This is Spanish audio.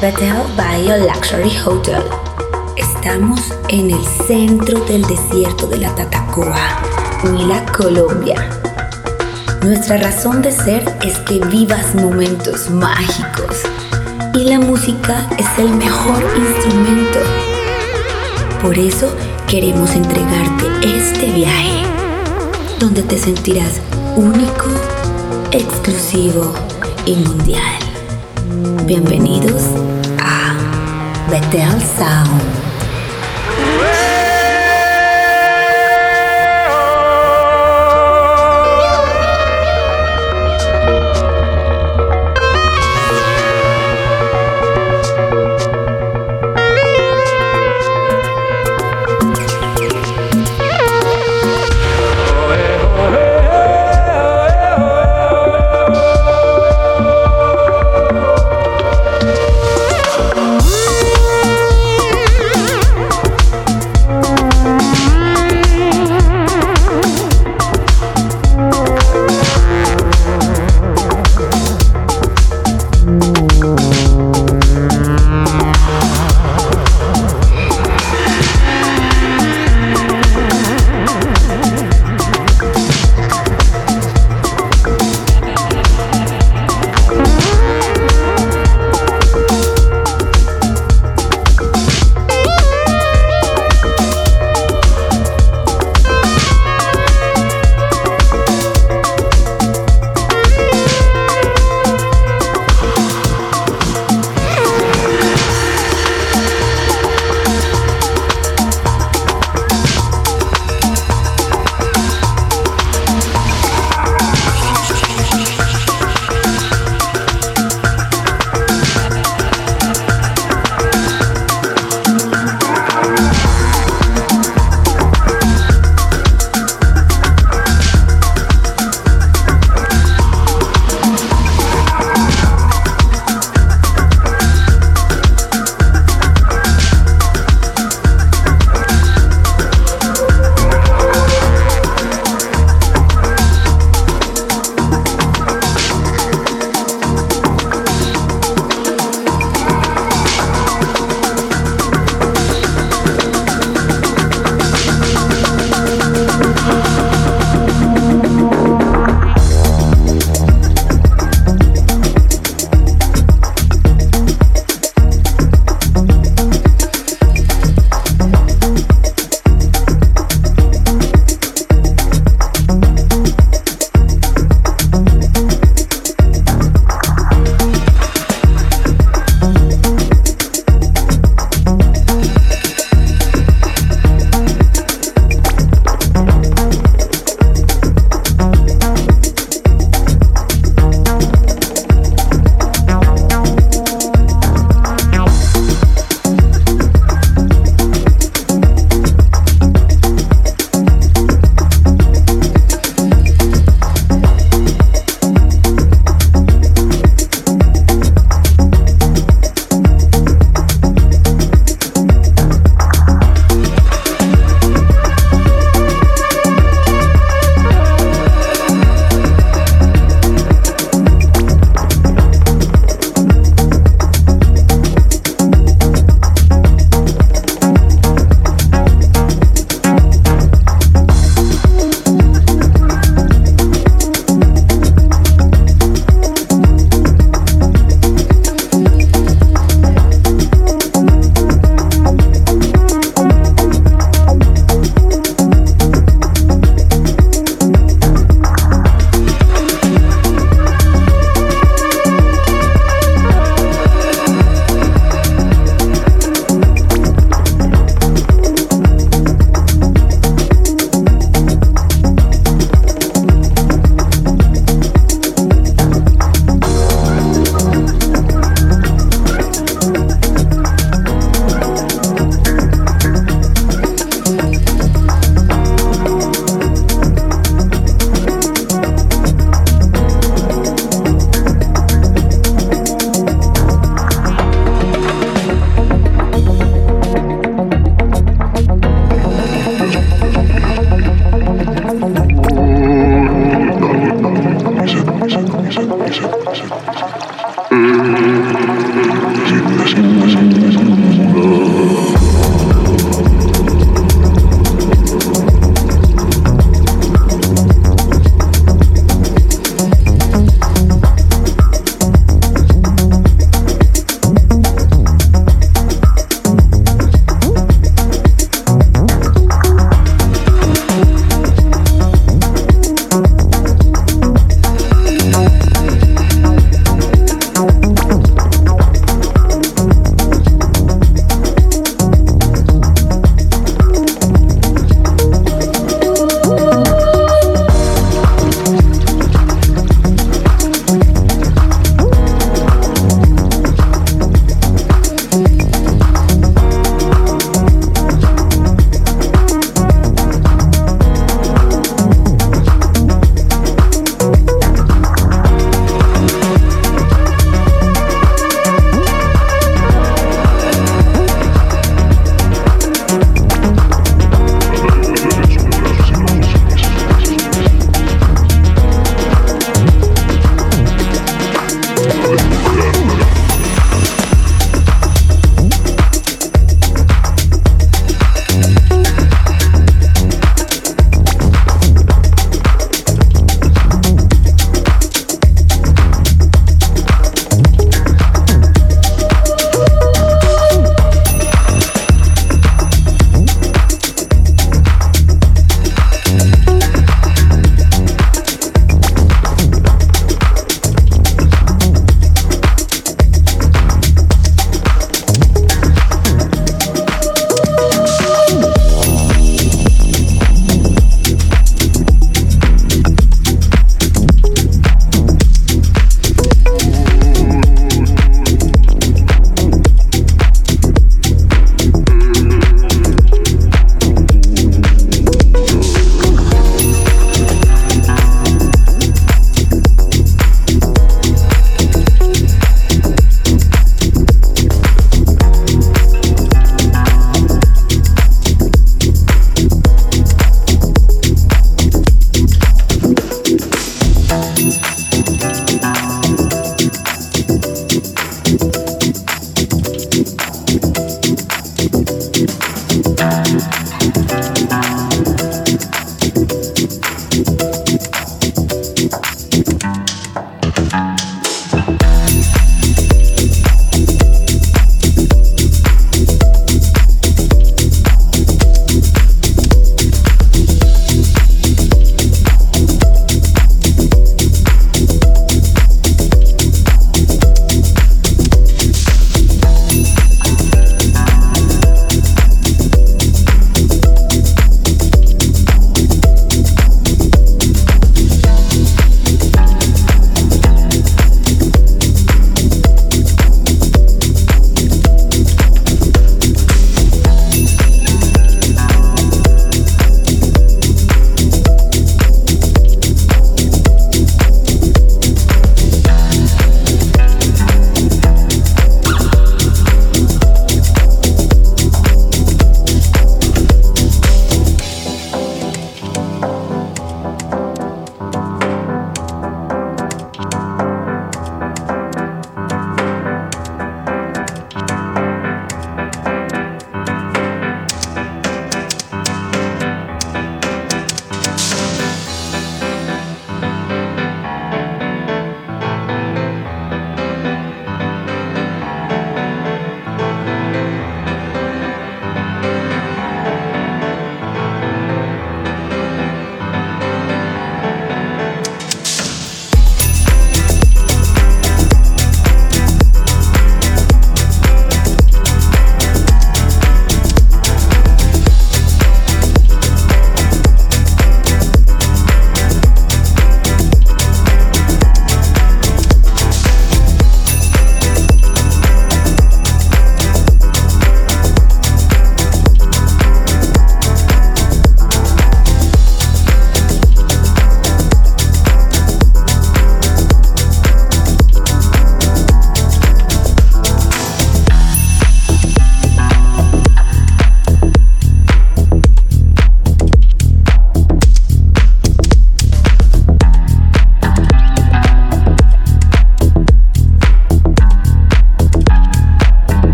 Bethel Bio Luxury Hotel. Estamos en el centro del desierto de la Tatacoa, Huila, Colombia. Nuestra razón de ser es que vivas momentos mágicos y la música es el mejor instrumento. Por eso queremos entregarte este viaje, donde te sentirás único, exclusivo y mundial. Bienvenidos Betel Sound.